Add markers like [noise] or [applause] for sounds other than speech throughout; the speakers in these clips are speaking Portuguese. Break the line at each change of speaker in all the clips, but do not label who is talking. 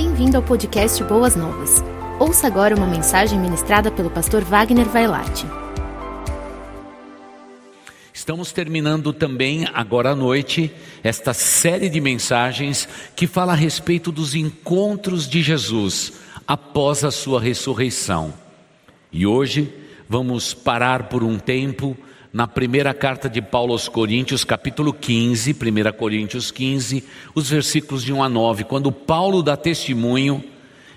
Bem-vindo ao podcast Boas Novas. Ouça agora uma mensagem ministrada pelo pastor Wagner Vailate.
Estamos terminando também agora à noite esta série de mensagens que fala a respeito dos encontros de Jesus após a sua ressurreição. E hoje vamos parar por um tempo na primeira carta de Paulo aos Coríntios, capítulo 15, 1 Coríntios 15, os versículos de 1 a 9, quando Paulo dá testemunho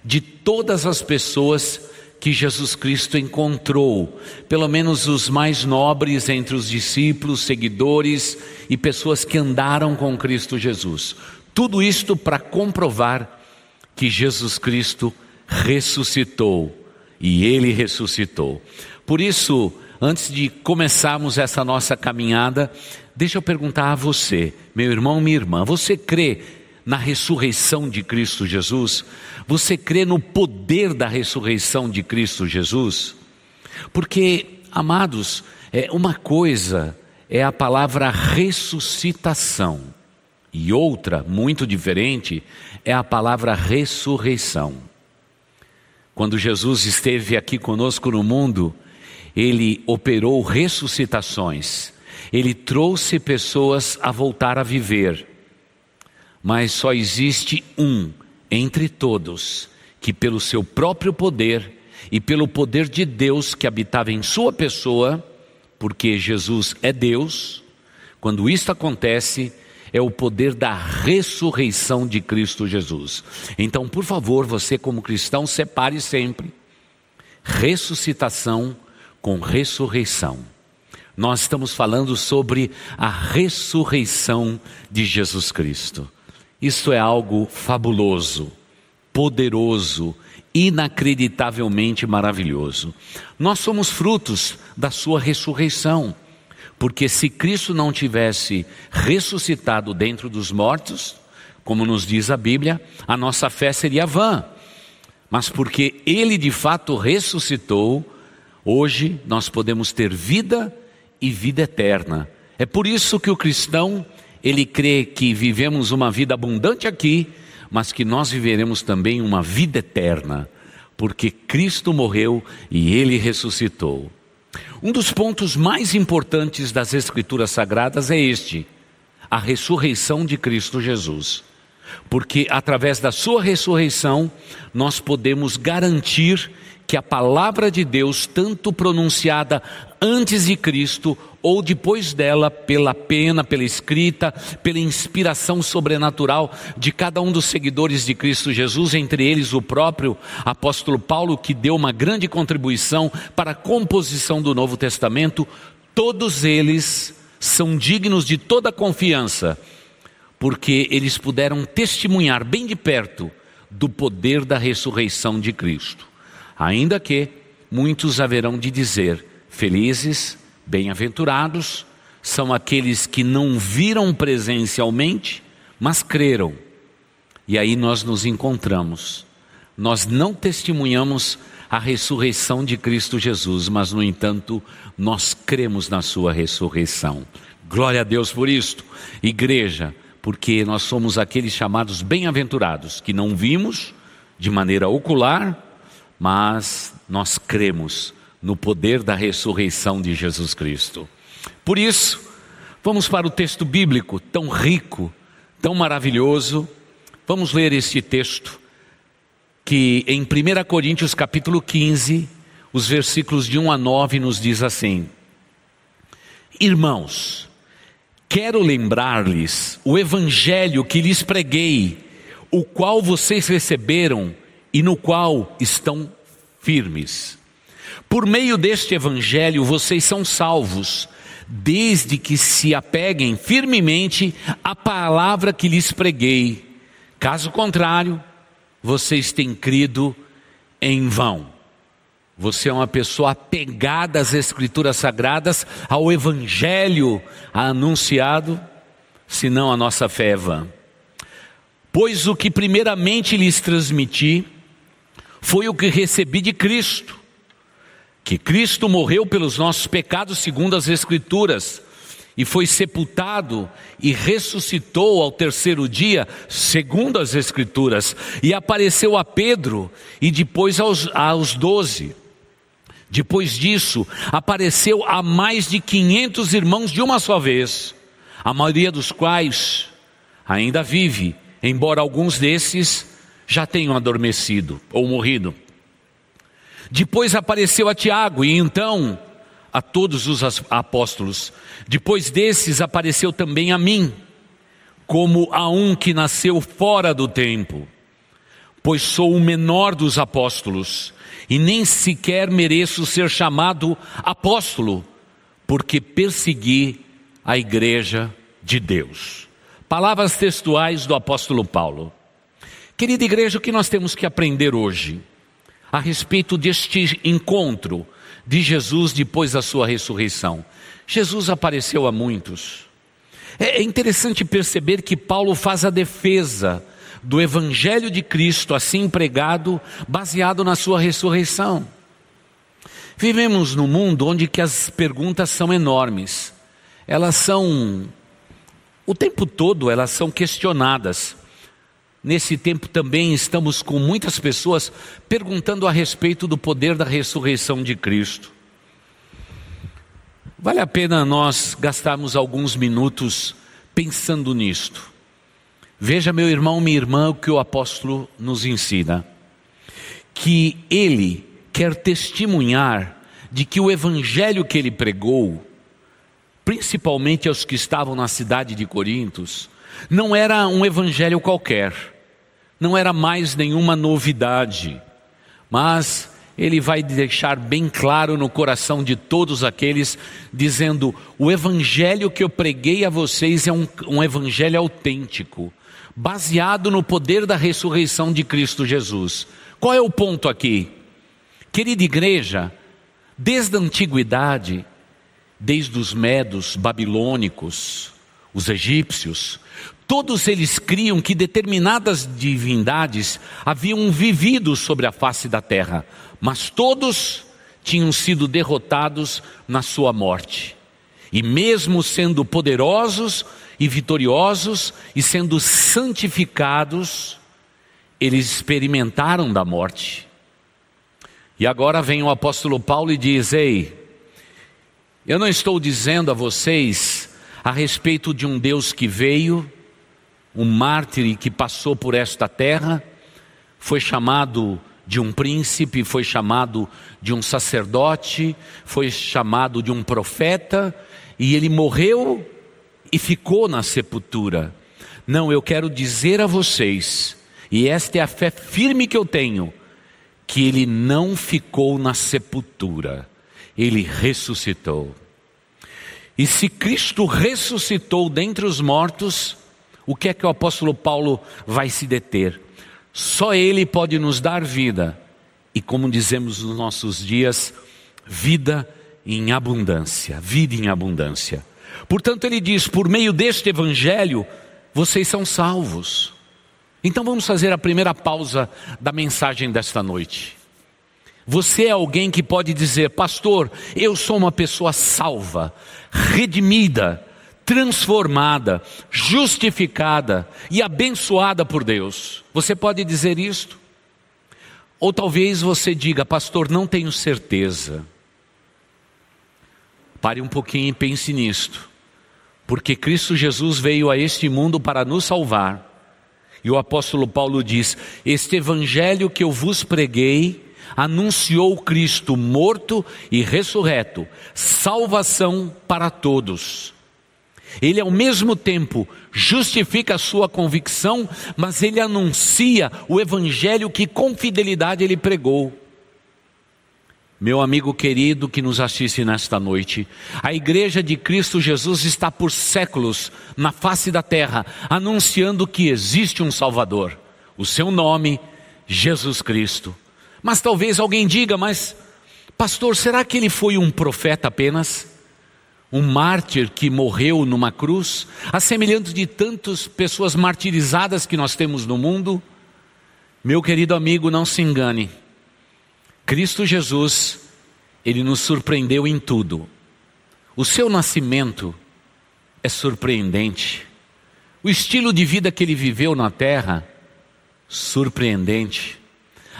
de todas as pessoas que Jesus Cristo encontrou, pelo menos os mais nobres entre os discípulos, seguidores e pessoas que andaram com Cristo Jesus. Tudo isto para comprovar que Jesus Cristo ressuscitou e ele ressuscitou. Por isso, Antes de começarmos essa nossa caminhada, deixa eu perguntar a você, meu irmão, minha irmã, você crê na ressurreição de Cristo Jesus? Você crê no poder da ressurreição de Cristo Jesus? Porque, amados, é uma coisa é a palavra ressuscitação e outra, muito diferente, é a palavra ressurreição. Quando Jesus esteve aqui conosco no mundo, ele operou ressuscitações, ele trouxe pessoas a voltar a viver. Mas só existe um entre todos que, pelo seu próprio poder e pelo poder de Deus que habitava em sua pessoa, porque Jesus é Deus, quando isto acontece, é o poder da ressurreição de Cristo Jesus. Então, por favor, você como cristão, separe sempre ressuscitação com ressurreição. Nós estamos falando sobre a ressurreição de Jesus Cristo. Isso é algo fabuloso, poderoso, inacreditavelmente maravilhoso. Nós somos frutos da sua ressurreição, porque se Cristo não tivesse ressuscitado dentro dos mortos, como nos diz a Bíblia, a nossa fé seria vã. Mas porque ele de fato ressuscitou, Hoje nós podemos ter vida e vida eterna. É por isso que o cristão, ele crê que vivemos uma vida abundante aqui, mas que nós viveremos também uma vida eterna, porque Cristo morreu e ele ressuscitou. Um dos pontos mais importantes das Escrituras Sagradas é este: a ressurreição de Cristo Jesus. Porque através da sua ressurreição, nós podemos garantir que a palavra de Deus, tanto pronunciada antes de Cristo ou depois dela, pela pena, pela escrita, pela inspiração sobrenatural de cada um dos seguidores de Cristo Jesus, entre eles o próprio apóstolo Paulo, que deu uma grande contribuição para a composição do Novo Testamento, todos eles são dignos de toda confiança, porque eles puderam testemunhar bem de perto do poder da ressurreição de Cristo. Ainda que muitos haverão de dizer: felizes, bem-aventurados, são aqueles que não viram presencialmente, mas creram. E aí nós nos encontramos. Nós não testemunhamos a ressurreição de Cristo Jesus, mas no entanto, nós cremos na sua ressurreição. Glória a Deus por isto. Igreja, porque nós somos aqueles chamados bem-aventurados que não vimos de maneira ocular, mas nós cremos no poder da ressurreição de Jesus Cristo. Por isso, vamos para o texto bíblico tão rico, tão maravilhoso. Vamos ler este texto que em 1 Coríntios capítulo 15, os versículos de 1 a 9 nos diz assim: Irmãos, quero lembrar-lhes o evangelho que lhes preguei, o qual vocês receberam e no qual estão firmes. Por meio deste evangelho vocês são salvos, desde que se apeguem firmemente à palavra que lhes preguei. Caso contrário, vocês têm crido em vão. Você é uma pessoa apegada às Escrituras Sagradas, ao Evangelho anunciado, senão a nossa fé é vã. Pois o que primeiramente lhes transmiti, foi o que recebi de Cristo, que Cristo morreu pelos nossos pecados segundo as Escrituras, e foi sepultado e ressuscitou ao terceiro dia, segundo as Escrituras, e apareceu a Pedro e depois aos, aos doze. Depois disso, apareceu a mais de quinhentos irmãos de uma só vez, a maioria dos quais ainda vive, embora alguns desses já tenham adormecido ou morrido. Depois apareceu a Tiago e então a todos os apóstolos. Depois desses apareceu também a mim, como a um que nasceu fora do tempo, pois sou o menor dos apóstolos e nem sequer mereço ser chamado apóstolo, porque persegui a igreja de Deus. Palavras textuais do apóstolo Paulo. Querida igreja, o que nós temos que aprender hoje a respeito deste encontro de Jesus depois da sua ressurreição. Jesus apareceu a muitos. É, é interessante perceber que Paulo faz a defesa do Evangelho de Cristo, assim pregado, baseado na sua ressurreição. Vivemos num mundo onde que as perguntas são enormes. Elas são o tempo todo elas são questionadas. Nesse tempo também estamos com muitas pessoas perguntando a respeito do poder da ressurreição de Cristo. Vale a pena nós gastarmos alguns minutos pensando nisto. Veja, meu irmão, minha irmã, o que o apóstolo nos ensina: que ele quer testemunhar de que o evangelho que ele pregou, principalmente aos que estavam na cidade de Corintos, não era um evangelho qualquer, não era mais nenhuma novidade, mas ele vai deixar bem claro no coração de todos aqueles, dizendo: o evangelho que eu preguei a vocês é um, um evangelho autêntico, baseado no poder da ressurreição de Cristo Jesus. Qual é o ponto aqui? Querida igreja, desde a antiguidade, desde os medos babilônicos, os egípcios, todos eles criam que determinadas divindades haviam vivido sobre a face da terra, mas todos tinham sido derrotados na sua morte. E mesmo sendo poderosos e vitoriosos e sendo santificados, eles experimentaram da morte. E agora vem o apóstolo Paulo e diz: Ei, eu não estou dizendo a vocês a respeito de um Deus que veio, um mártir que passou por esta terra, foi chamado de um príncipe, foi chamado de um sacerdote, foi chamado de um profeta, e ele morreu e ficou na sepultura. Não, eu quero dizer a vocês, e esta é a fé firme que eu tenho, que ele não ficou na sepultura ele ressuscitou. E se Cristo ressuscitou dentre os mortos, o que é que o apóstolo Paulo vai se deter? Só Ele pode nos dar vida, e como dizemos nos nossos dias, vida em abundância, vida em abundância. Portanto, ele diz: por meio deste evangelho, vocês são salvos. Então vamos fazer a primeira pausa da mensagem desta noite. Você é alguém que pode dizer, pastor, eu sou uma pessoa salva, redimida, transformada, justificada e abençoada por Deus. Você pode dizer isto? Ou talvez você diga, pastor, não tenho certeza. Pare um pouquinho e pense nisto. Porque Cristo Jesus veio a este mundo para nos salvar. E o apóstolo Paulo diz: Este evangelho que eu vos preguei, anunciou Cristo morto e ressurreto, salvação para todos. Ele ao mesmo tempo justifica a sua convicção, mas ele anuncia o evangelho que com fidelidade ele pregou. Meu amigo querido que nos assiste nesta noite, a igreja de Cristo Jesus está por séculos na face da terra anunciando que existe um Salvador. O seu nome, Jesus Cristo. Mas talvez alguém diga, mas pastor, será que ele foi um profeta apenas? Um mártir que morreu numa cruz, a semelhança de tantas pessoas martirizadas que nós temos no mundo? Meu querido amigo, não se engane. Cristo Jesus, ele nos surpreendeu em tudo. O seu nascimento é surpreendente. O estilo de vida que ele viveu na terra, surpreendente.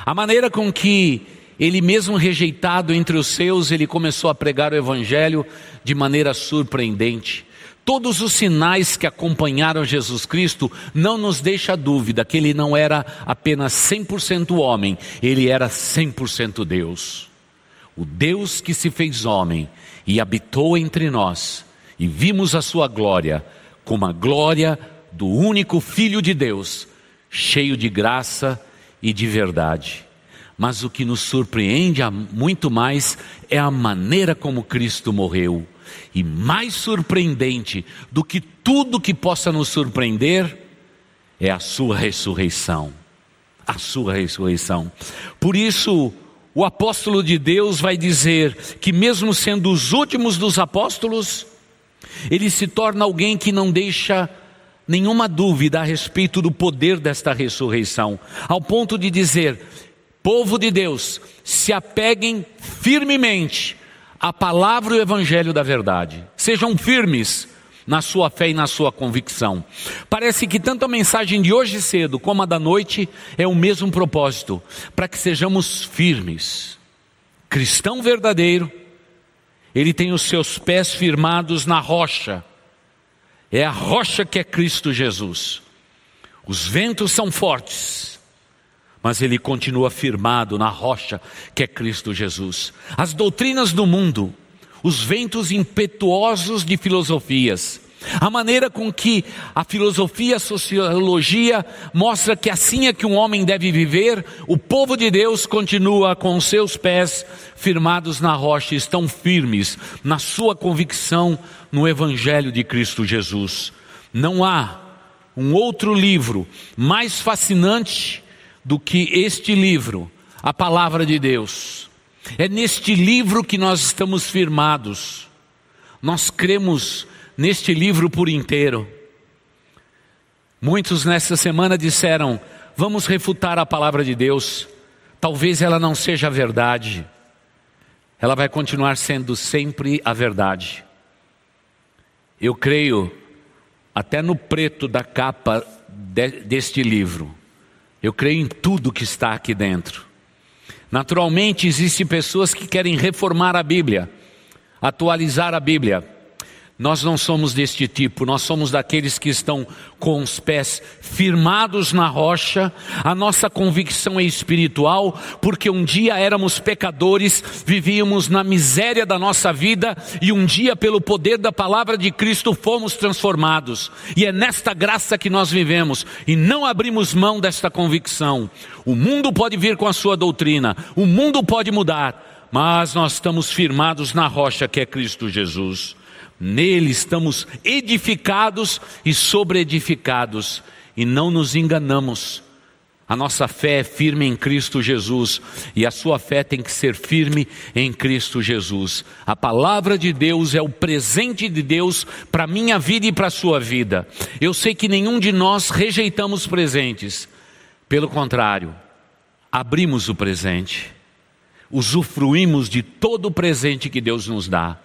A maneira com que ele, mesmo rejeitado entre os seus, ele começou a pregar o Evangelho de maneira surpreendente. Todos os sinais que acompanharam Jesus Cristo não nos deixa dúvida que ele não era apenas 100% homem, ele era 100% Deus. O Deus que se fez homem e habitou entre nós, e vimos a sua glória, como a glória do único Filho de Deus, cheio de graça e de verdade. Mas o que nos surpreende muito mais é a maneira como Cristo morreu. E mais surpreendente do que tudo que possa nos surpreender é a sua ressurreição. A sua ressurreição. Por isso, o apóstolo de Deus vai dizer que, mesmo sendo os últimos dos apóstolos, ele se torna alguém que não deixa nenhuma dúvida a respeito do poder desta ressurreição, ao ponto de dizer: povo de Deus, se apeguem firmemente à palavra e ao evangelho da verdade, sejam firmes na sua fé e na sua convicção. Parece que tanto a mensagem de hoje cedo como a da noite é o mesmo propósito, para que sejamos firmes. Cristão verdadeiro, ele tem os seus pés firmados na rocha é a rocha que é Cristo Jesus. Os ventos são fortes, mas ele continua firmado na rocha que é Cristo Jesus. As doutrinas do mundo, os ventos impetuosos de filosofias, a maneira com que a filosofia, a sociologia mostra que assim é que um homem deve viver, o povo de Deus continua com seus pés firmados na rocha, estão firmes na sua convicção no Evangelho de Cristo Jesus. Não há um outro livro mais fascinante do que este livro, a Palavra de Deus. É neste livro que nós estamos firmados. Nós cremos neste livro por inteiro. Muitos nessa semana disseram: vamos refutar a palavra de Deus. Talvez ela não seja a verdade, ela vai continuar sendo sempre a verdade. Eu creio, até no preto da capa de, deste livro, eu creio em tudo que está aqui dentro. Naturalmente, existem pessoas que querem reformar a Bíblia, atualizar a Bíblia. Nós não somos deste tipo, nós somos daqueles que estão com os pés firmados na rocha. A nossa convicção é espiritual, porque um dia éramos pecadores, vivíamos na miséria da nossa vida e um dia, pelo poder da palavra de Cristo, fomos transformados. E é nesta graça que nós vivemos e não abrimos mão desta convicção. O mundo pode vir com a sua doutrina, o mundo pode mudar, mas nós estamos firmados na rocha que é Cristo Jesus. Nele estamos edificados e sobreedificados, e não nos enganamos. A nossa fé é firme em Cristo Jesus e a sua fé tem que ser firme em Cristo Jesus. A palavra de Deus é o presente de Deus para minha vida e para a sua vida. Eu sei que nenhum de nós rejeitamos presentes, pelo contrário, abrimos o presente, usufruímos de todo o presente que Deus nos dá.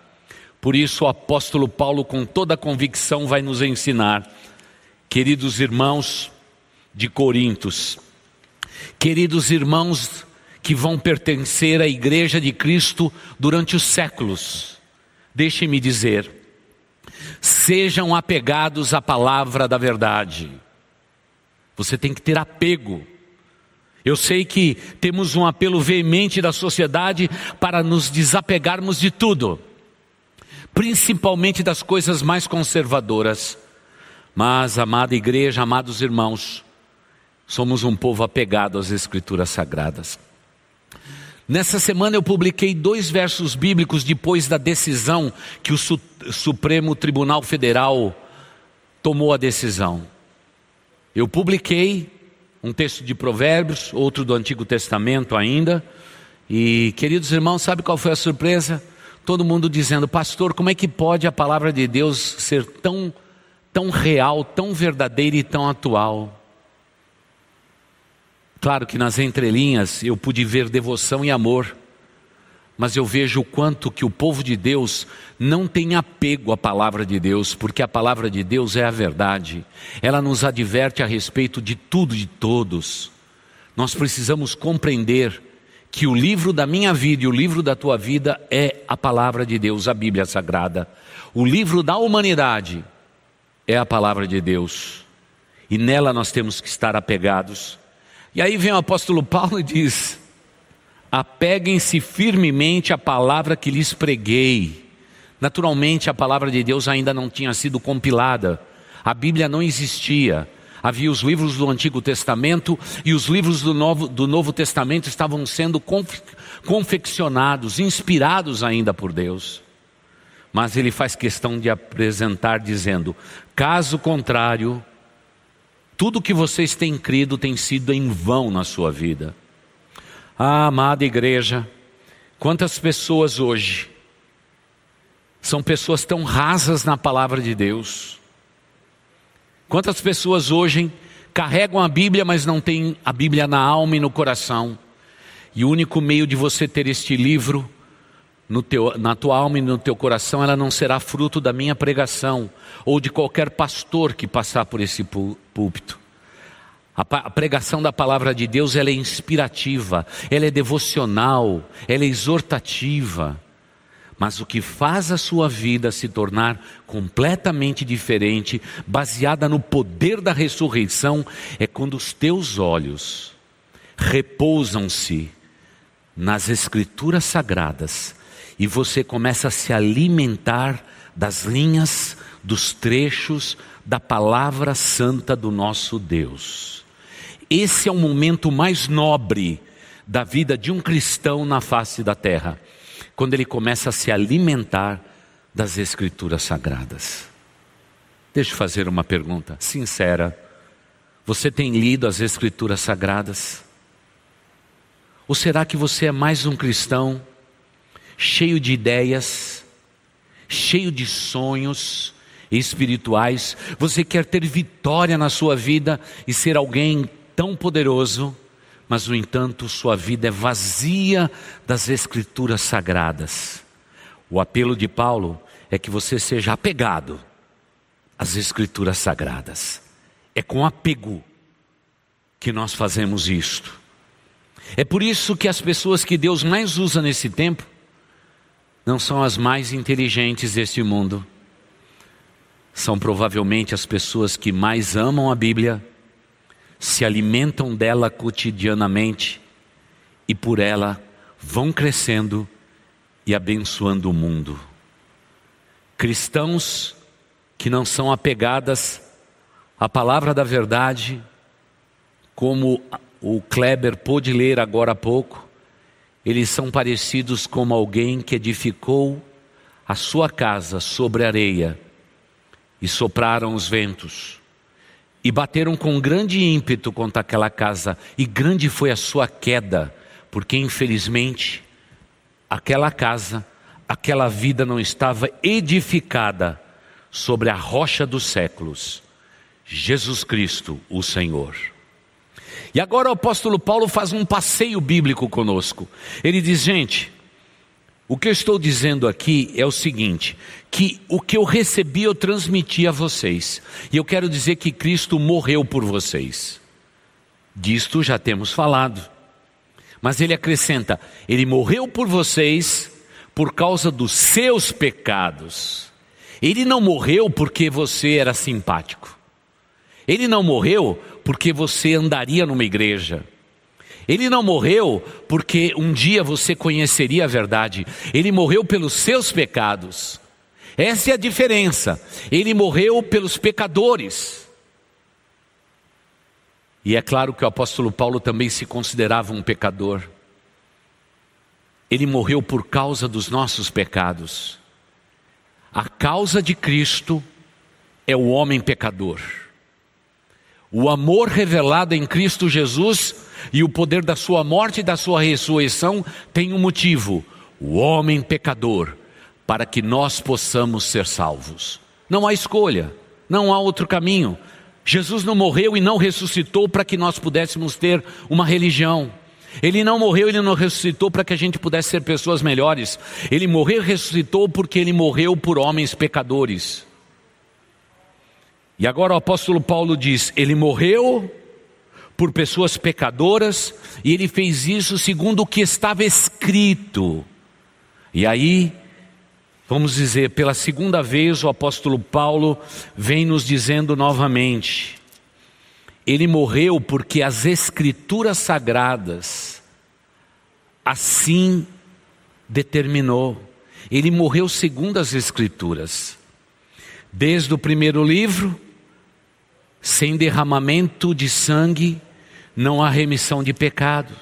Por isso o apóstolo Paulo, com toda convicção, vai nos ensinar, queridos irmãos de Corintos, queridos irmãos que vão pertencer à igreja de Cristo durante os séculos, deixem-me dizer, sejam apegados à palavra da verdade. Você tem que ter apego. Eu sei que temos um apelo veemente da sociedade para nos desapegarmos de tudo principalmente das coisas mais conservadoras. Mas, amada igreja, amados irmãos, somos um povo apegado às Escrituras Sagradas. Nessa semana eu publiquei dois versos bíblicos depois da decisão que o Supremo Tribunal Federal tomou a decisão. Eu publiquei um texto de Provérbios, outro do Antigo Testamento ainda, e queridos irmãos, sabe qual foi a surpresa? Todo mundo dizendo, pastor, como é que pode a palavra de Deus ser tão, tão real, tão verdadeira e tão atual? Claro que nas entrelinhas eu pude ver devoção e amor, mas eu vejo o quanto que o povo de Deus não tem apego à palavra de Deus, porque a palavra de Deus é a verdade. Ela nos adverte a respeito de tudo e de todos. Nós precisamos compreender que o livro da minha vida e o livro da tua vida é a palavra de Deus, a Bíblia Sagrada. O livro da humanidade é a palavra de Deus. E nela nós temos que estar apegados. E aí vem o apóstolo [laughs] Paulo e diz: apeguem-se firmemente à palavra que lhes preguei. Naturalmente, a palavra de Deus ainda não tinha sido compilada, a Bíblia não existia. Havia os livros do Antigo Testamento e os livros do Novo, do Novo Testamento estavam sendo confeccionados, inspirados ainda por Deus. Mas ele faz questão de apresentar, dizendo: caso contrário, tudo que vocês têm crido tem sido em vão na sua vida. Ah, amada igreja, quantas pessoas hoje são pessoas tão rasas na palavra de Deus. Quantas pessoas hoje carregam a Bíblia, mas não têm a Bíblia na alma e no coração. E o único meio de você ter este livro teu, na tua alma e no teu coração, ela não será fruto da minha pregação ou de qualquer pastor que passar por esse púlpito. A pregação da palavra de Deus ela é inspirativa, ela é devocional, ela é exortativa. Mas o que faz a sua vida se tornar completamente diferente, baseada no poder da ressurreição, é quando os teus olhos repousam-se nas Escrituras sagradas e você começa a se alimentar das linhas, dos trechos da palavra santa do nosso Deus. Esse é o momento mais nobre da vida de um cristão na face da terra, quando ele começa a se alimentar das Escrituras Sagradas. Deixa eu fazer uma pergunta sincera. Você tem lido as Escrituras Sagradas? Ou será que você é mais um cristão cheio de ideias, cheio de sonhos espirituais? Você quer ter vitória na sua vida e ser alguém tão poderoso, mas no entanto sua vida é vazia das Escrituras sagradas. O apelo de Paulo é que você seja apegado às Escrituras sagradas. É com apego que nós fazemos isto. É por isso que as pessoas que Deus mais usa nesse tempo não são as mais inteligentes deste mundo. São provavelmente as pessoas que mais amam a Bíblia se alimentam dela cotidianamente e por ela vão crescendo e abençoando o mundo. Cristãos que não são apegadas à palavra da verdade, como o Kleber pôde ler agora há pouco, eles são parecidos como alguém que edificou a sua casa sobre areia e sopraram os ventos e bateram com grande ímpeto contra aquela casa, e grande foi a sua queda, porque infelizmente aquela casa, aquela vida não estava edificada sobre a rocha dos séculos, Jesus Cristo, o Senhor. E agora o apóstolo Paulo faz um passeio bíblico conosco. Ele diz: gente, o que eu estou dizendo aqui é o seguinte: que o que eu recebi eu transmiti a vocês. E eu quero dizer que Cristo morreu por vocês. Disto já temos falado. Mas ele acrescenta: ele morreu por vocês por causa dos seus pecados. Ele não morreu porque você era simpático. Ele não morreu porque você andaria numa igreja. Ele não morreu porque um dia você conheceria a verdade. Ele morreu pelos seus pecados. Essa é a diferença. Ele morreu pelos pecadores. E é claro que o apóstolo Paulo também se considerava um pecador. Ele morreu por causa dos nossos pecados. A causa de Cristo é o homem pecador. O amor revelado em Cristo Jesus e o poder da sua morte e da sua ressurreição tem um motivo: o homem pecador, para que nós possamos ser salvos. Não há escolha, não há outro caminho. Jesus não morreu e não ressuscitou para que nós pudéssemos ter uma religião. Ele não morreu, ele não ressuscitou para que a gente pudesse ser pessoas melhores. Ele morreu e ressuscitou porque ele morreu por homens pecadores. E agora o apóstolo Paulo diz: ele morreu por pessoas pecadoras e ele fez isso segundo o que estava escrito. E aí, vamos dizer, pela segunda vez o apóstolo Paulo vem nos dizendo novamente: ele morreu porque as Escrituras sagradas assim determinou. Ele morreu segundo as Escrituras. Desde o primeiro livro, sem derramamento de sangue, não há remissão de pecado.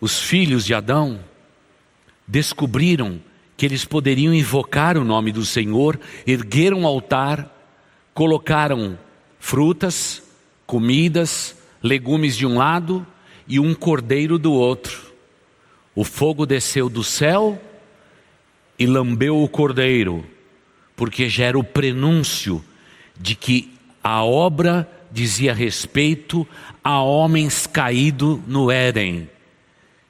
Os filhos de Adão descobriram que eles poderiam invocar o nome do Senhor, ergueram um altar, colocaram frutas, comidas, legumes de um lado e um cordeiro do outro. O fogo desceu do céu e lambeu o cordeiro, porque já era o prenúncio de que a obra dizia respeito a homens caídos no Éden.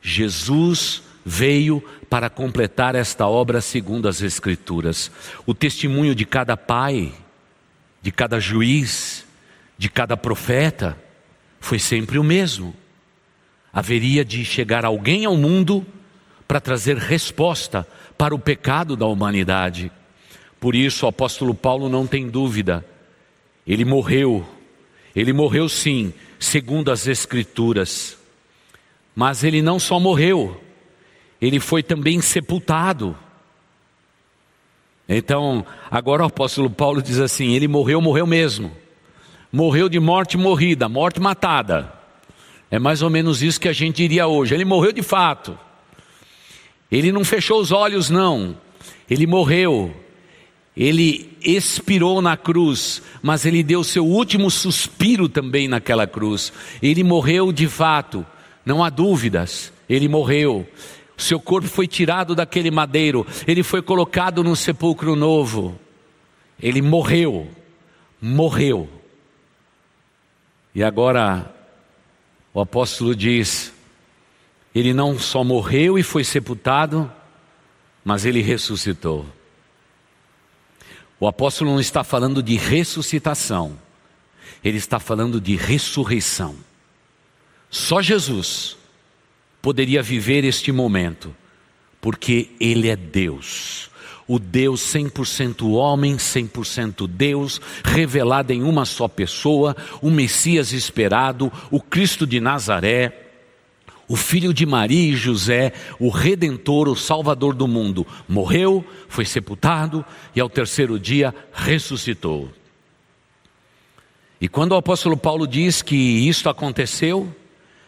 Jesus veio para completar esta obra segundo as Escrituras. O testemunho de cada pai, de cada juiz, de cada profeta foi sempre o mesmo. Haveria de chegar alguém ao mundo para trazer resposta para o pecado da humanidade. Por isso o apóstolo Paulo não tem dúvida. Ele morreu. Ele morreu sim, segundo as escrituras. Mas ele não só morreu, ele foi também sepultado. Então, agora o apóstolo Paulo diz assim: ele morreu, morreu mesmo morreu de morte morrida, morte matada. É mais ou menos isso que a gente diria hoje. Ele morreu de fato. Ele não fechou os olhos, não. Ele morreu. Ele expirou na cruz, mas ele deu seu último suspiro também naquela cruz. Ele morreu de fato, não há dúvidas. Ele morreu. Seu corpo foi tirado daquele madeiro, ele foi colocado num sepulcro novo. Ele morreu. Morreu. E agora o apóstolo diz: ele não só morreu e foi sepultado, mas ele ressuscitou. O apóstolo não está falando de ressuscitação, ele está falando de ressurreição. Só Jesus poderia viver este momento, porque Ele é Deus. O Deus 100% homem, 100% Deus, revelado em uma só pessoa, o Messias esperado, o Cristo de Nazaré, o filho de Maria e José, o redentor, o salvador do mundo, morreu, foi sepultado e ao terceiro dia ressuscitou. E quando o apóstolo Paulo diz que isto aconteceu,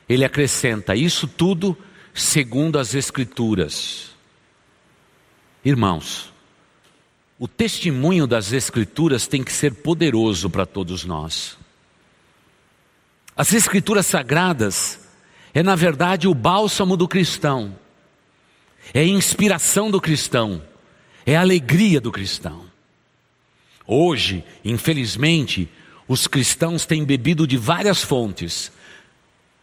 ele acrescenta: Isso tudo segundo as Escrituras. Irmãos, o testemunho das Escrituras tem que ser poderoso para todos nós. As Escrituras sagradas é, na verdade, o bálsamo do cristão, é a inspiração do cristão, é a alegria do cristão. Hoje, infelizmente, os cristãos têm bebido de várias fontes,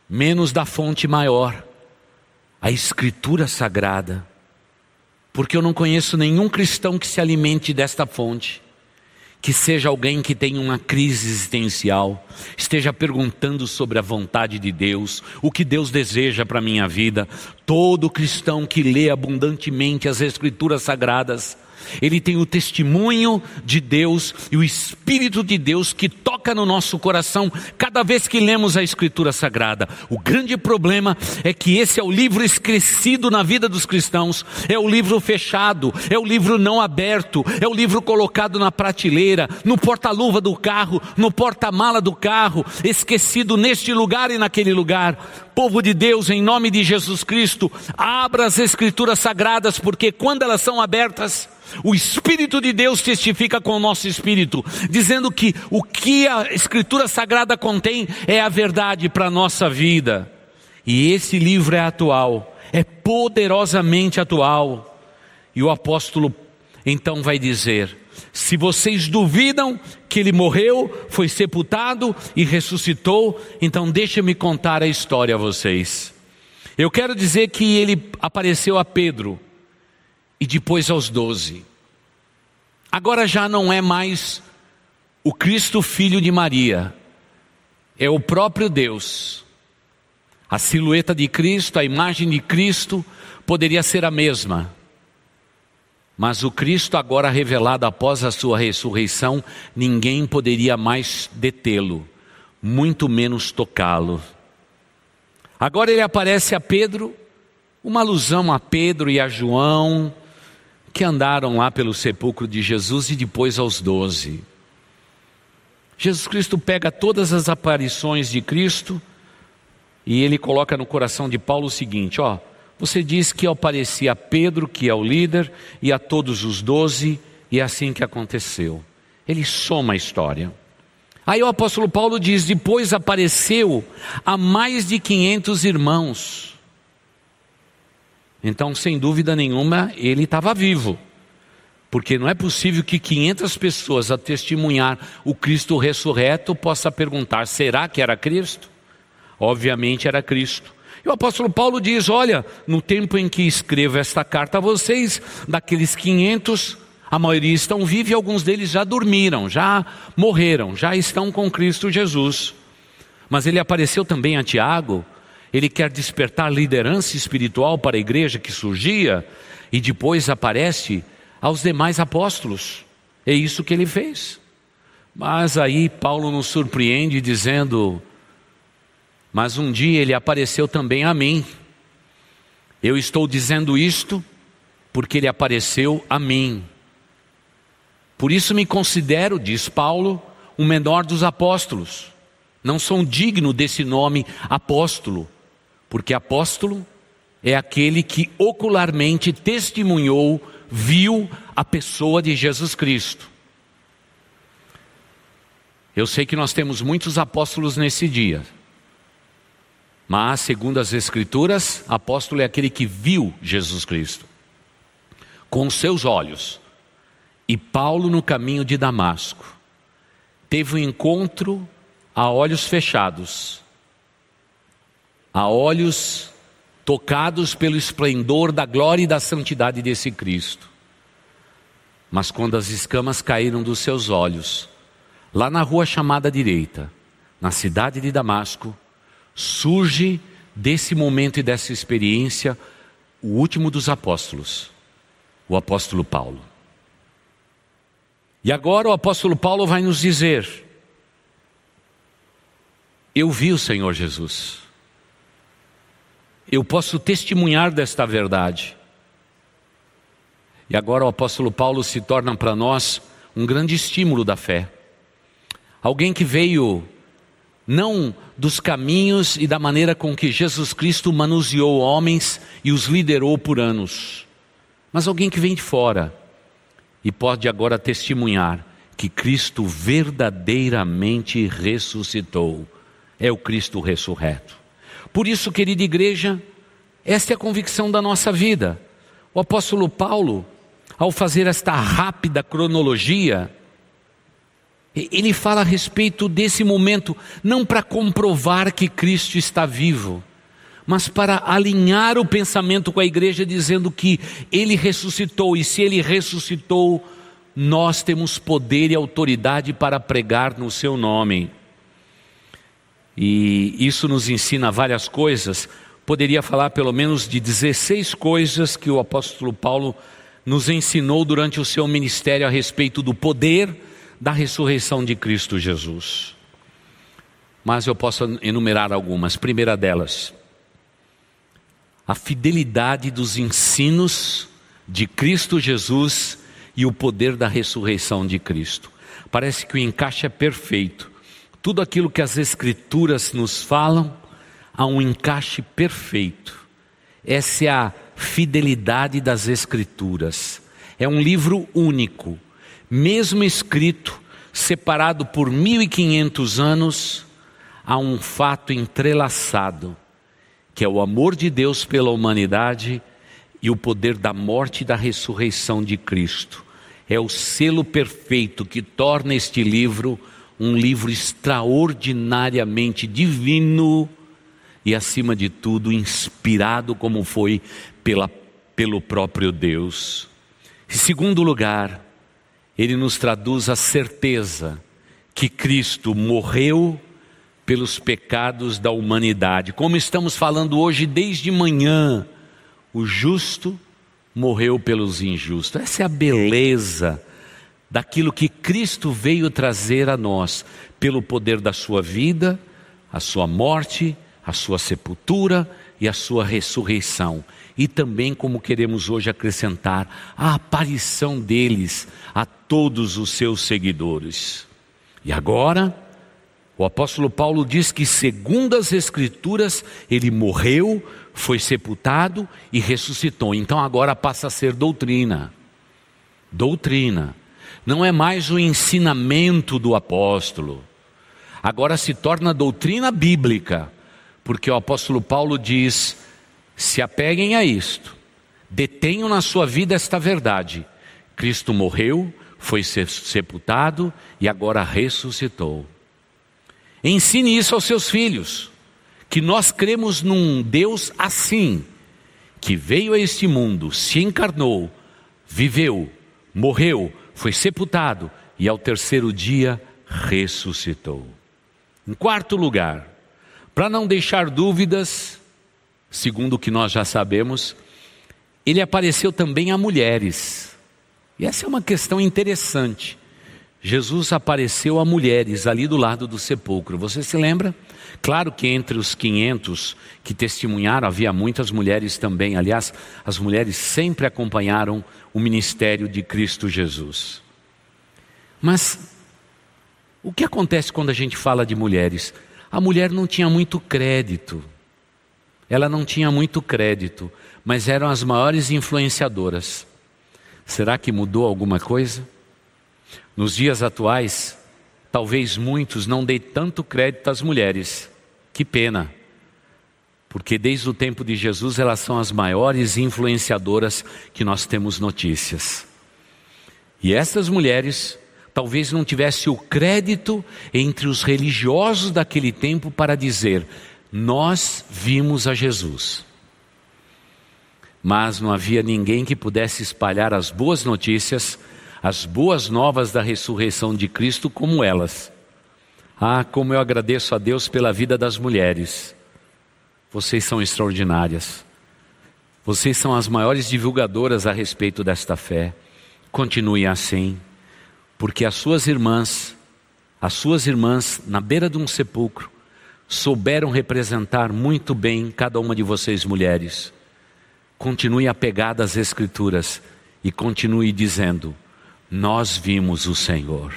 menos da fonte maior, a Escritura Sagrada. Porque eu não conheço nenhum cristão que se alimente desta fonte, que seja alguém que tenha uma crise existencial, esteja perguntando sobre a vontade de Deus, o que Deus deseja para a minha vida. Todo cristão que lê abundantemente as Escrituras Sagradas, ele tem o testemunho de Deus e o Espírito de Deus que toca no nosso coração cada vez que lemos a Escritura Sagrada. O grande problema é que esse é o livro esquecido na vida dos cristãos, é o livro fechado, é o livro não aberto, é o livro colocado na prateleira, no porta-luva do carro, no porta-mala do carro, esquecido neste lugar e naquele lugar. Povo de Deus, em nome de Jesus Cristo, abra as Escrituras Sagradas, porque quando elas são abertas, o Espírito de Deus testifica com o nosso espírito, dizendo que o que a Escritura Sagrada contém é a verdade para a nossa vida. E esse livro é atual, é poderosamente atual. E o apóstolo então vai dizer: Se vocês duvidam que ele morreu, foi sepultado e ressuscitou, então deixe-me contar a história a vocês. Eu quero dizer que ele apareceu a Pedro e depois aos doze. Agora já não é mais o Cristo Filho de Maria, é o próprio Deus. A silhueta de Cristo, a imagem de Cristo poderia ser a mesma mas o Cristo, agora revelado após a sua ressurreição, ninguém poderia mais detê-lo, muito menos tocá-lo. Agora ele aparece a Pedro, uma alusão a Pedro e a João, que andaram lá pelo sepulcro de Jesus e depois aos doze. Jesus Cristo pega todas as aparições de Cristo e ele coloca no coração de Paulo o seguinte: ó você diz que aparecia a Pedro, que é o líder, e a todos os doze, e é assim que aconteceu. Ele soma a história. Aí o apóstolo Paulo diz: depois apareceu a mais de 500 irmãos. Então, sem dúvida nenhuma, ele estava vivo. Porque não é possível que 500 pessoas a testemunhar o Cristo ressurreto possa perguntar: será que era Cristo? Obviamente era Cristo. E o apóstolo Paulo diz: Olha, no tempo em que escrevo esta carta a vocês, daqueles 500, a maioria estão vivos e alguns deles já dormiram, já morreram, já estão com Cristo Jesus. Mas ele apareceu também a Tiago, ele quer despertar liderança espiritual para a igreja que surgia, e depois aparece aos demais apóstolos. É isso que ele fez. Mas aí Paulo nos surpreende dizendo: mas um dia ele apareceu também a mim. Eu estou dizendo isto porque ele apareceu a mim. Por isso me considero, diz Paulo, o menor dos apóstolos. Não sou digno desse nome apóstolo, porque apóstolo é aquele que ocularmente testemunhou, viu a pessoa de Jesus Cristo. Eu sei que nós temos muitos apóstolos nesse dia, mas, segundo as Escrituras, apóstolo é aquele que viu Jesus Cristo com seus olhos. E Paulo, no caminho de Damasco, teve um encontro a olhos fechados, a olhos tocados pelo esplendor da glória e da santidade desse Cristo. Mas quando as escamas caíram dos seus olhos, lá na rua chamada direita, na cidade de Damasco, surge desse momento e dessa experiência o último dos apóstolos, o apóstolo Paulo. E agora o apóstolo Paulo vai nos dizer: Eu vi o Senhor Jesus. Eu posso testemunhar desta verdade. E agora o apóstolo Paulo se torna para nós um grande estímulo da fé. Alguém que veio não dos caminhos e da maneira com que Jesus Cristo manuseou homens e os liderou por anos, mas alguém que vem de fora e pode agora testemunhar que Cristo verdadeiramente ressuscitou. É o Cristo ressurreto. Por isso, querida igreja, esta é a convicção da nossa vida. O apóstolo Paulo, ao fazer esta rápida cronologia, ele fala a respeito desse momento, não para comprovar que Cristo está vivo, mas para alinhar o pensamento com a igreja, dizendo que ele ressuscitou, e se ele ressuscitou, nós temos poder e autoridade para pregar no seu nome. E isso nos ensina várias coisas. Poderia falar pelo menos de 16 coisas que o apóstolo Paulo nos ensinou durante o seu ministério a respeito do poder da ressurreição de Cristo Jesus. Mas eu posso enumerar algumas. Primeira delas, a fidelidade dos ensinos de Cristo Jesus e o poder da ressurreição de Cristo. Parece que o encaixe é perfeito. Tudo aquilo que as Escrituras nos falam, há um encaixe perfeito. Essa é a fidelidade das Escrituras. É um livro único, mesmo escrito, separado por 1500 anos, há um fato entrelaçado, que é o amor de Deus pela humanidade e o poder da morte e da ressurreição de Cristo. é o selo perfeito que torna este livro um livro extraordinariamente divino e, acima de tudo, inspirado como foi pela, pelo próprio Deus. Em segundo lugar, ele nos traduz a certeza que Cristo morreu pelos pecados da humanidade. Como estamos falando hoje desde manhã, o justo morreu pelos injustos. Essa é a beleza daquilo que Cristo veio trazer a nós, pelo poder da sua vida, a sua morte, a sua sepultura e a sua ressurreição. E também, como queremos hoje acrescentar, a aparição deles a todos os seus seguidores. E agora, o apóstolo Paulo diz que, segundo as Escrituras, ele morreu, foi sepultado e ressuscitou. Então agora passa a ser doutrina. Doutrina. Não é mais o ensinamento do apóstolo. Agora se torna doutrina bíblica, porque o apóstolo Paulo diz: se apeguem a isto, detenham na sua vida esta verdade. Cristo morreu, foi sepultado e agora ressuscitou. Ensine isso aos seus filhos, que nós cremos num Deus assim, que veio a este mundo, se encarnou, viveu, morreu, foi sepultado e ao terceiro dia ressuscitou. Em quarto lugar, para não deixar dúvidas, segundo o que nós já sabemos, ele apareceu também a mulheres. E essa é uma questão interessante. Jesus apareceu a mulheres ali do lado do sepulcro. Você se lembra? Claro que entre os 500 que testemunharam havia muitas mulheres também. Aliás, as mulheres sempre acompanharam o ministério de Cristo Jesus. Mas o que acontece quando a gente fala de mulheres? A mulher não tinha muito crédito. Ela não tinha muito crédito, mas eram as maiores influenciadoras. Será que mudou alguma coisa? Nos dias atuais, talvez muitos não deem tanto crédito às mulheres. Que pena, porque desde o tempo de Jesus elas são as maiores influenciadoras que nós temos notícias. E essas mulheres talvez não tivessem o crédito entre os religiosos daquele tempo para dizer: Nós vimos a Jesus. Mas não havia ninguém que pudesse espalhar as boas notícias as boas novas da ressurreição de Cristo como elas. Ah, como eu agradeço a Deus pela vida das mulheres. Vocês são extraordinárias. Vocês são as maiores divulgadoras a respeito desta fé. Continue assim, porque as suas irmãs, as suas irmãs na beira de um sepulcro, souberam representar muito bem cada uma de vocês mulheres. Continue apegada às Escrituras e continue dizendo: nós vimos o Senhor.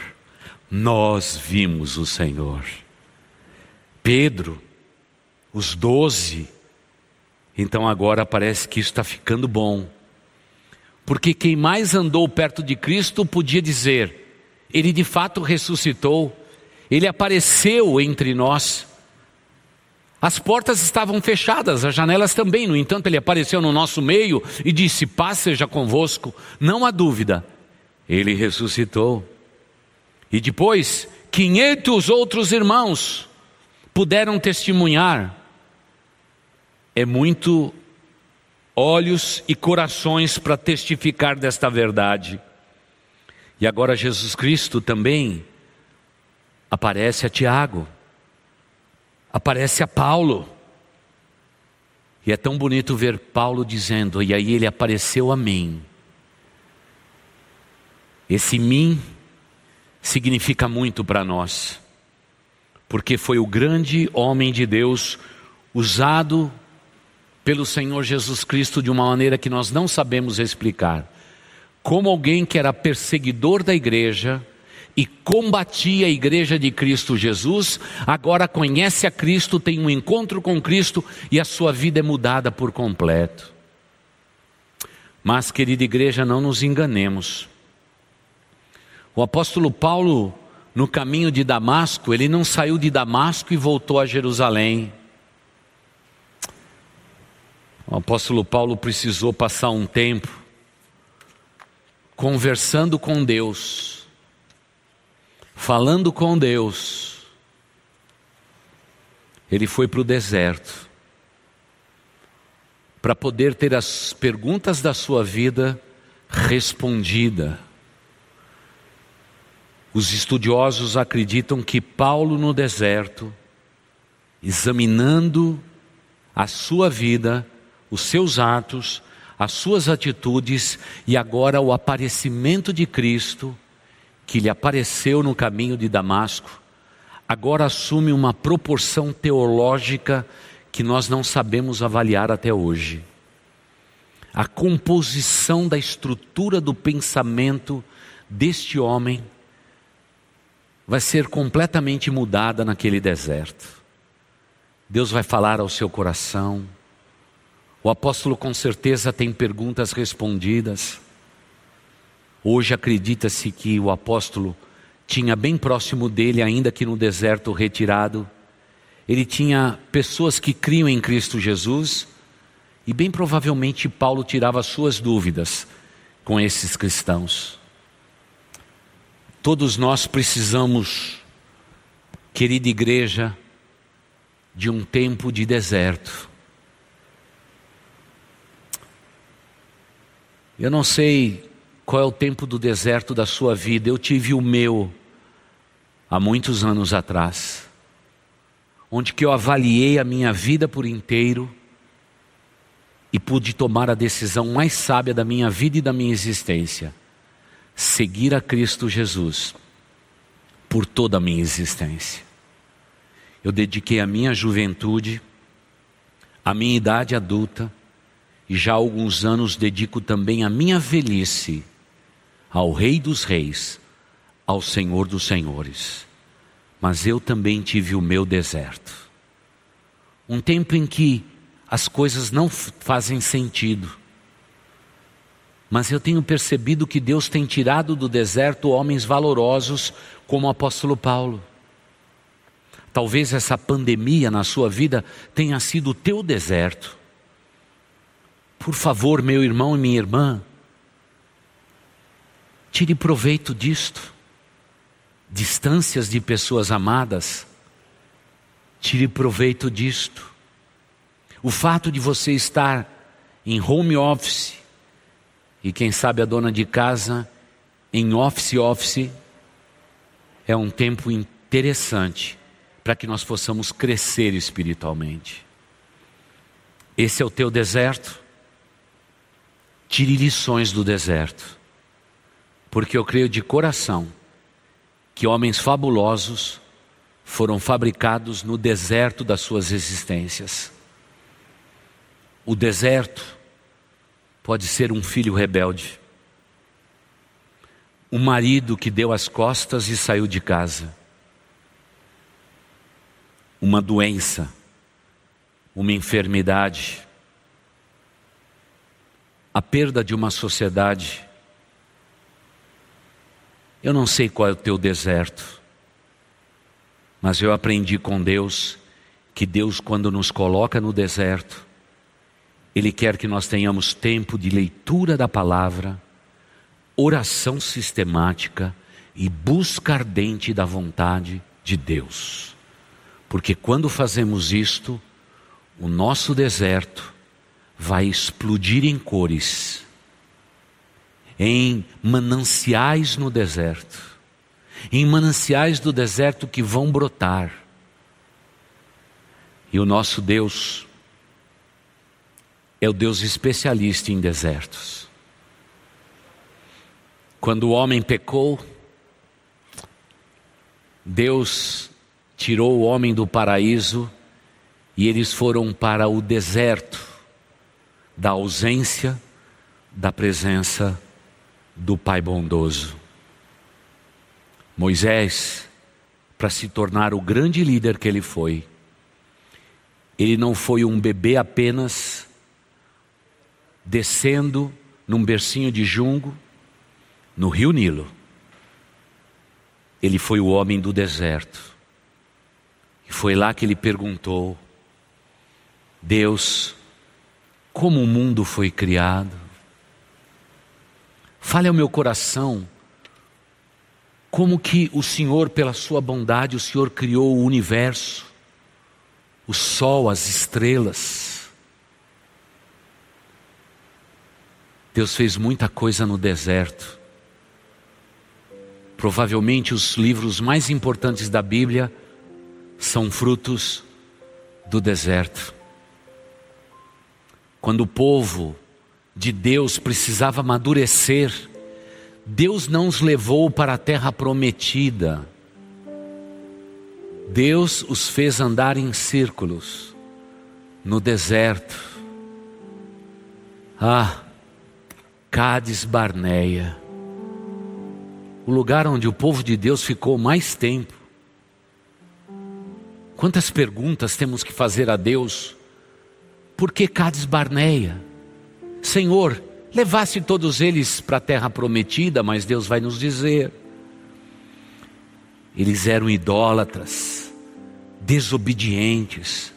Nós vimos o Senhor. Pedro, os doze, então agora parece que isso está ficando bom. Porque quem mais andou perto de Cristo podia dizer: Ele de fato ressuscitou, Ele apareceu entre nós. As portas estavam fechadas, as janelas também, no entanto, Ele apareceu no nosso meio e disse: Paz seja convosco. Não há dúvida, ele ressuscitou. E depois, 500 outros irmãos puderam testemunhar. É muito olhos e corações para testificar desta verdade. E agora Jesus Cristo também aparece a Tiago, aparece a Paulo. E é tão bonito ver Paulo dizendo: E aí ele apareceu a mim esse mim significa muito para nós, porque foi o grande homem de Deus usado pelo Senhor Jesus Cristo de uma maneira que nós não sabemos explicar. Como alguém que era perseguidor da igreja e combatia a igreja de Cristo Jesus, agora conhece a Cristo, tem um encontro com Cristo e a sua vida é mudada por completo. Mas, querida igreja, não nos enganemos. O apóstolo Paulo, no caminho de Damasco, ele não saiu de Damasco e voltou a Jerusalém. O apóstolo Paulo precisou passar um tempo conversando com Deus, falando com Deus, ele foi para o deserto para poder ter as perguntas da sua vida respondida. Os estudiosos acreditam que Paulo no deserto, examinando a sua vida, os seus atos, as suas atitudes e agora o aparecimento de Cristo, que lhe apareceu no caminho de Damasco, agora assume uma proporção teológica que nós não sabemos avaliar até hoje. A composição da estrutura do pensamento deste homem vai ser completamente mudada naquele deserto. Deus vai falar ao seu coração. O apóstolo com certeza tem perguntas respondidas. Hoje acredita-se que o apóstolo tinha bem próximo dele, ainda que no deserto retirado, ele tinha pessoas que criam em Cristo Jesus, e bem provavelmente Paulo tirava suas dúvidas com esses cristãos. Todos nós precisamos, querida igreja, de um tempo de deserto. Eu não sei qual é o tempo do deserto da sua vida, eu tive o meu há muitos anos atrás, onde que eu avaliei a minha vida por inteiro e pude tomar a decisão mais sábia da minha vida e da minha existência: seguir a Cristo Jesus por toda a minha existência. Eu dediquei a minha juventude, a minha idade adulta, e já há alguns anos dedico também a minha velhice ao Rei dos Reis, ao Senhor dos Senhores. Mas eu também tive o meu deserto. Um tempo em que as coisas não fazem sentido. Mas eu tenho percebido que Deus tem tirado do deserto homens valorosos como o apóstolo Paulo. Talvez essa pandemia na sua vida tenha sido o teu deserto. Por favor, meu irmão e minha irmã, tire proveito disto. Distâncias de pessoas amadas, tire proveito disto. O fato de você estar em home office e quem sabe a dona de casa em office office é um tempo interessante para que nós possamos crescer espiritualmente. Esse é o teu deserto. Tire lições do deserto, porque eu creio de coração que homens fabulosos foram fabricados no deserto das suas existências. O deserto pode ser um filho rebelde, um marido que deu as costas e saiu de casa uma doença, uma enfermidade, a perda de uma sociedade. Eu não sei qual é o teu deserto, mas eu aprendi com Deus que Deus, quando nos coloca no deserto, Ele quer que nós tenhamos tempo de leitura da palavra, oração sistemática e busca ardente da vontade de Deus. Porque quando fazemos isto, o nosso deserto vai explodir em cores, em mananciais no deserto, em mananciais do deserto que vão brotar. E o nosso Deus é o Deus especialista em desertos. Quando o homem pecou, Deus tirou o homem do paraíso e eles foram para o deserto da ausência da presença do Pai bondoso. Moisés, para se tornar o grande líder que ele foi, ele não foi um bebê apenas descendo num bercinho de jungo no rio Nilo. Ele foi o homem do deserto e foi lá que ele perguntou: Deus, como o mundo foi criado? Fale ao meu coração como que o Senhor, pela sua bondade, o Senhor criou o universo, o sol, as estrelas. Deus fez muita coisa no deserto. Provavelmente os livros mais importantes da Bíblia são frutos do deserto. Quando o povo de Deus precisava amadurecer, Deus não os levou para a terra prometida. Deus os fez andar em círculos no deserto. Ah, Cádiz Barneia, o lugar onde o povo de Deus ficou mais tempo. Quantas perguntas temos que fazer a Deus? Por que Cádiz Barneia? Senhor, levasse todos eles para a terra prometida, mas Deus vai nos dizer. Eles eram idólatras, desobedientes,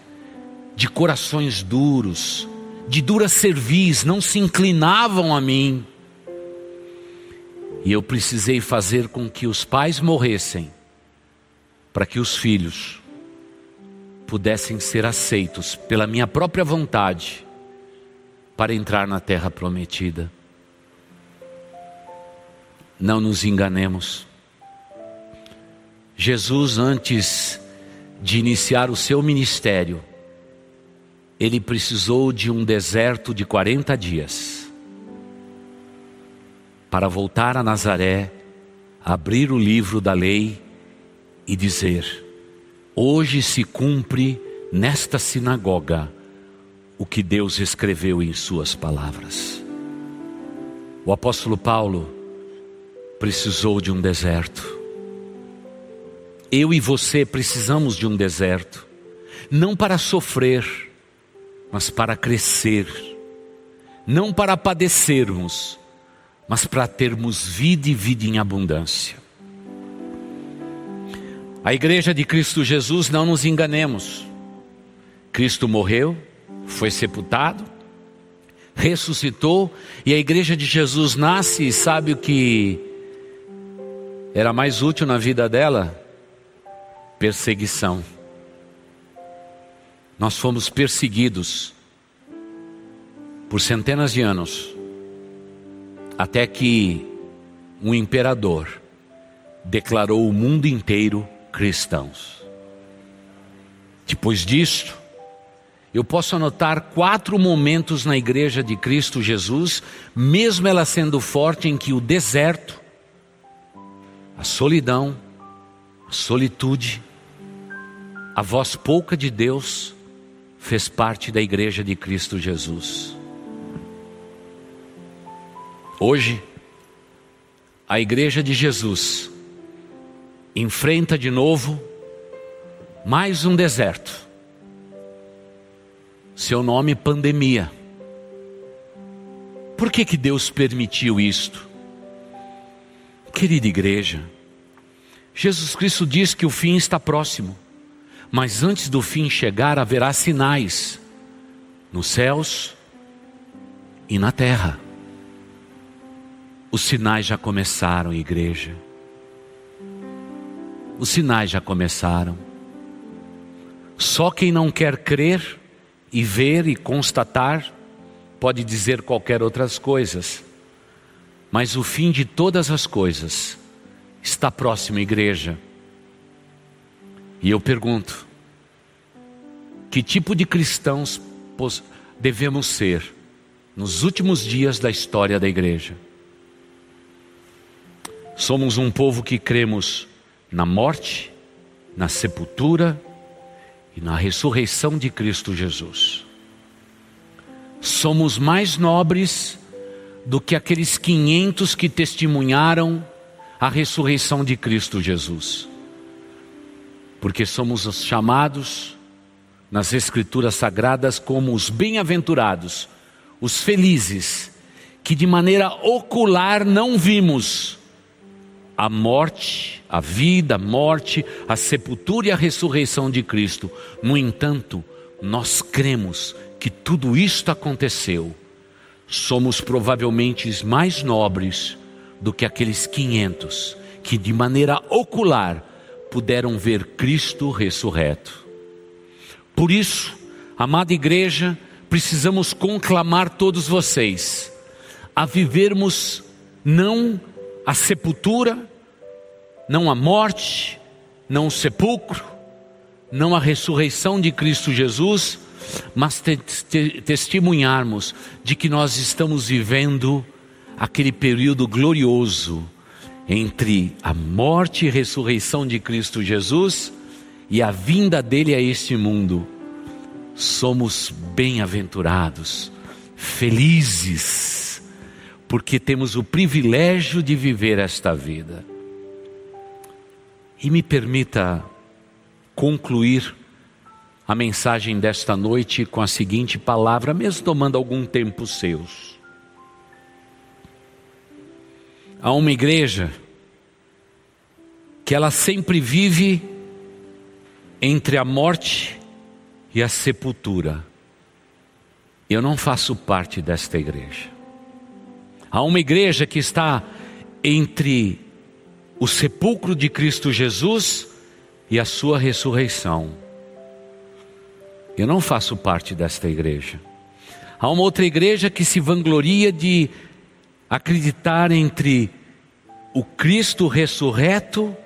de corações duros, de dura cerviz, não se inclinavam a mim. E eu precisei fazer com que os pais morressem, para que os filhos pudessem ser aceitos pela minha própria vontade para entrar na terra prometida. Não nos enganemos. Jesus, antes de iniciar o seu ministério, ele precisou de um deserto de 40 dias para voltar a Nazaré, abrir o livro da lei e dizer: Hoje se cumpre nesta sinagoga o que Deus escreveu em Suas palavras. O apóstolo Paulo precisou de um deserto. Eu e você precisamos de um deserto, não para sofrer, mas para crescer, não para padecermos, mas para termos vida e vida em abundância. A igreja de Cristo Jesus, não nos enganemos. Cristo morreu, foi sepultado, ressuscitou e a igreja de Jesus nasce e sabe o que era mais útil na vida dela? Perseguição. Nós fomos perseguidos por centenas de anos, até que um imperador declarou o mundo inteiro cristãos. Depois disto, eu posso anotar quatro momentos na igreja de Cristo Jesus, mesmo ela sendo forte, em que o deserto, a solidão, a solitude, a voz pouca de Deus fez parte da igreja de Cristo Jesus. Hoje, a igreja de Jesus enfrenta de novo mais um deserto seu nome pandemia. Por que, que Deus permitiu isto? Querida igreja, Jesus Cristo diz que o fim está próximo, mas antes do fim chegar haverá sinais nos céus e na terra. Os sinais já começaram, igreja. Os sinais já começaram. Só quem não quer crer e ver e constatar, pode dizer qualquer outras coisas, mas o fim de todas as coisas está próximo, igreja. E eu pergunto: que tipo de cristãos devemos ser nos últimos dias da história da igreja? Somos um povo que cremos na morte, na sepultura, e na ressurreição de Cristo Jesus. Somos mais nobres do que aqueles 500 que testemunharam a ressurreição de Cristo Jesus. Porque somos os chamados nas Escrituras Sagradas como os bem-aventurados, os felizes, que de maneira ocular não vimos, a morte, a vida, a morte, a sepultura e a ressurreição de Cristo. No entanto, nós cremos que tudo isto aconteceu. Somos provavelmente mais nobres do que aqueles 500 que de maneira ocular puderam ver Cristo ressurreto. Por isso, amada igreja, precisamos conclamar todos vocês a vivermos não a sepultura, não a morte, não o sepulcro, não a ressurreição de Cristo Jesus, mas te te testemunharmos de que nós estamos vivendo aquele período glorioso entre a morte e ressurreição de Cristo Jesus e a vinda dele a este mundo. Somos bem-aventurados, felizes, porque temos o privilégio de viver esta vida. E me permita concluir a mensagem desta noite com a seguinte palavra, mesmo tomando algum tempo seus. Há uma igreja que ela sempre vive entre a morte e a sepultura. Eu não faço parte desta igreja. Há uma igreja que está entre o sepulcro de Cristo Jesus e a sua ressurreição. Eu não faço parte desta igreja. Há uma outra igreja que se vangloria de acreditar entre o Cristo ressurreto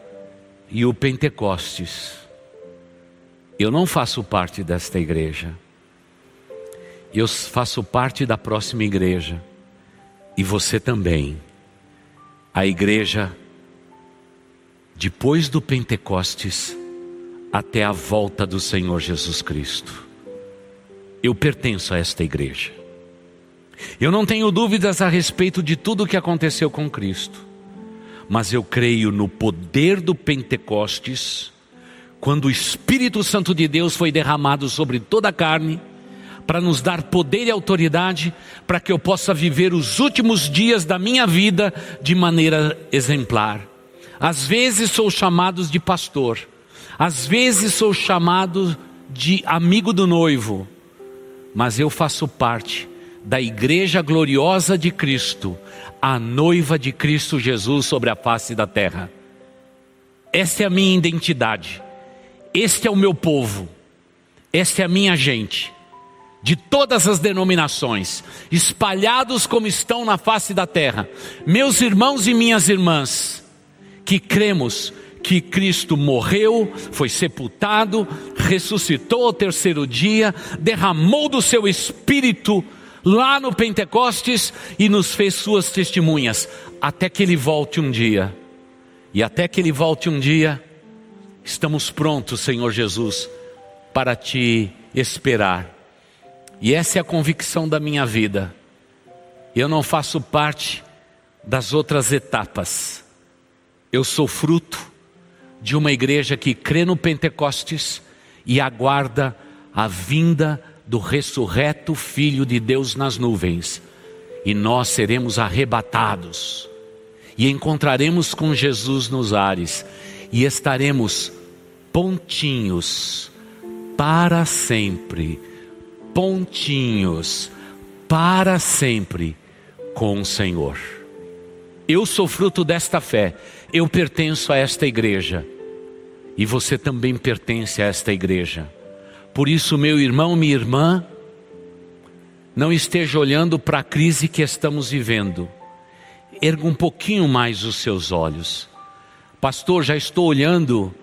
e o Pentecostes. Eu não faço parte desta igreja. Eu faço parte da próxima igreja. E você também. A igreja depois do Pentecostes até a volta do Senhor Jesus Cristo. Eu pertenço a esta igreja. Eu não tenho dúvidas a respeito de tudo o que aconteceu com Cristo, mas eu creio no poder do Pentecostes, quando o Espírito Santo de Deus foi derramado sobre toda a carne, para nos dar poder e autoridade, para que eu possa viver os últimos dias da minha vida de maneira exemplar. Às vezes sou chamado de pastor, às vezes sou chamado de amigo do noivo, mas eu faço parte da igreja gloriosa de Cristo, a noiva de Cristo Jesus sobre a face da terra. Esta é a minha identidade, este é o meu povo, esta é a minha gente, de todas as denominações, espalhados como estão na face da terra, meus irmãos e minhas irmãs, que cremos que Cristo morreu, foi sepultado, ressuscitou ao terceiro dia, derramou do seu espírito lá no Pentecostes e nos fez suas testemunhas, até que ele volte um dia. E até que ele volte um dia, estamos prontos, Senhor Jesus, para te esperar. E essa é a convicção da minha vida. Eu não faço parte das outras etapas. Eu sou fruto de uma igreja que crê no Pentecostes e aguarda a vinda do ressurreto Filho de Deus nas nuvens. E nós seremos arrebatados e encontraremos com Jesus nos ares e estaremos pontinhos para sempre, pontinhos para sempre com o Senhor. Eu sou fruto desta fé, eu pertenço a esta igreja e você também pertence a esta igreja. Por isso, meu irmão, minha irmã, não esteja olhando para a crise que estamos vivendo. Erga um pouquinho mais os seus olhos. Pastor, já estou olhando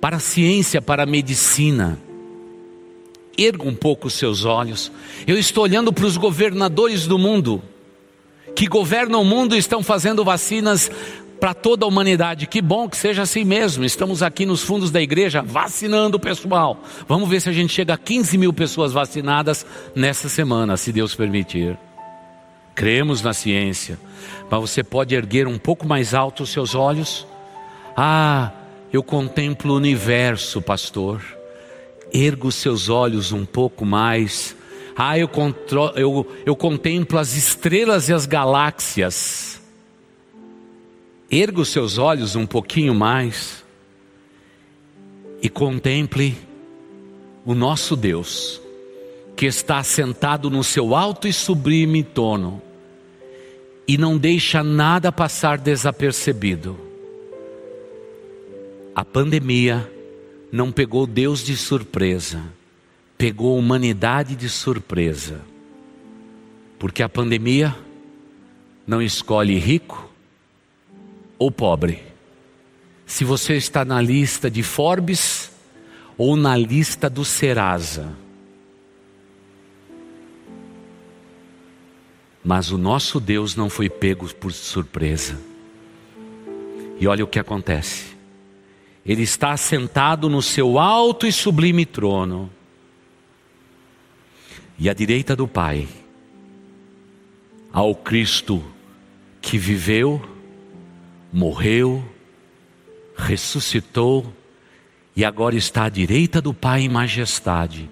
para a ciência, para a medicina. Erga um pouco os seus olhos. Eu estou olhando para os governadores do mundo, que governam o mundo e estão fazendo vacinas para toda a humanidade. Que bom que seja assim mesmo. Estamos aqui nos fundos da igreja vacinando o pessoal. Vamos ver se a gente chega a 15 mil pessoas vacinadas nessa semana, se Deus permitir. Cremos na ciência, mas você pode erguer um pouco mais alto os seus olhos. Ah, eu contemplo o universo, pastor. Ergo os seus olhos um pouco mais. Ah, eu, eu, eu contemplo as estrelas e as galáxias. Erga os seus olhos um pouquinho mais e contemple o nosso Deus, que está sentado no seu alto e sublime trono, e não deixa nada passar desapercebido. A pandemia não pegou Deus de surpresa, pegou a humanidade de surpresa. Porque a pandemia não escolhe rico ou pobre. Se você está na lista de Forbes ou na lista do Serasa. Mas o nosso Deus não foi pego por surpresa. E olha o que acontece. Ele está sentado no seu alto e sublime trono. E à direita do Pai, ao Cristo que viveu, morreu, ressuscitou e agora está à direita do Pai em majestade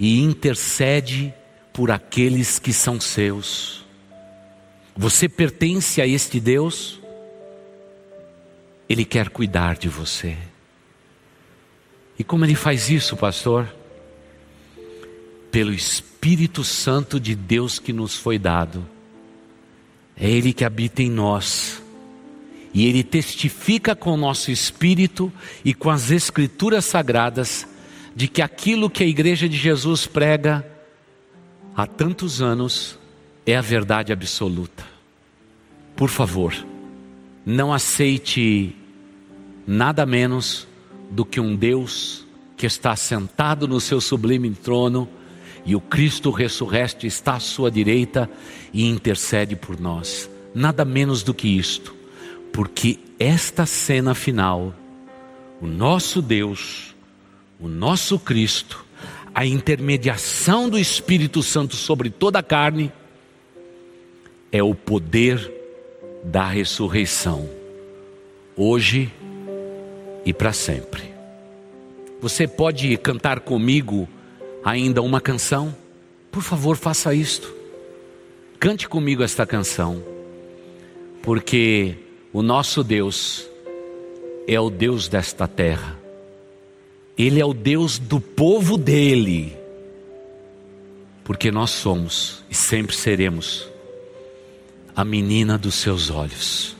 e intercede por aqueles que são seus. Você pertence a este Deus? Ele quer cuidar de você. E como ele faz isso, pastor? Pelo Espírito Santo de Deus que nos foi dado. É Ele que habita em nós. E Ele testifica com o nosso espírito e com as Escrituras sagradas de que aquilo que a Igreja de Jesus prega há tantos anos é a verdade absoluta. Por favor, não aceite nada menos do que um Deus que está sentado no seu sublime trono e o Cristo ressurreto está à sua direita e intercede por nós. Nada menos do que isto, porque esta cena final, o nosso Deus, o nosso Cristo, a intermediação do Espírito Santo sobre toda a carne, é o poder da ressurreição, hoje e para sempre. Você pode cantar comigo ainda uma canção? Por favor, faça isto. Cante comigo esta canção, porque o nosso Deus é o Deus desta terra, Ele é o Deus do povo dele, porque nós somos e sempre seremos a menina dos seus olhos.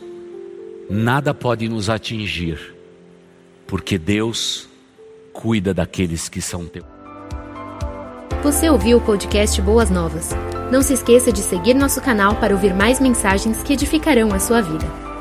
Nada pode nos atingir, porque Deus cuida daqueles que são teus.
Você ouviu o podcast Boas Novas? Não se esqueça de seguir nosso canal para ouvir mais mensagens que edificarão a sua vida.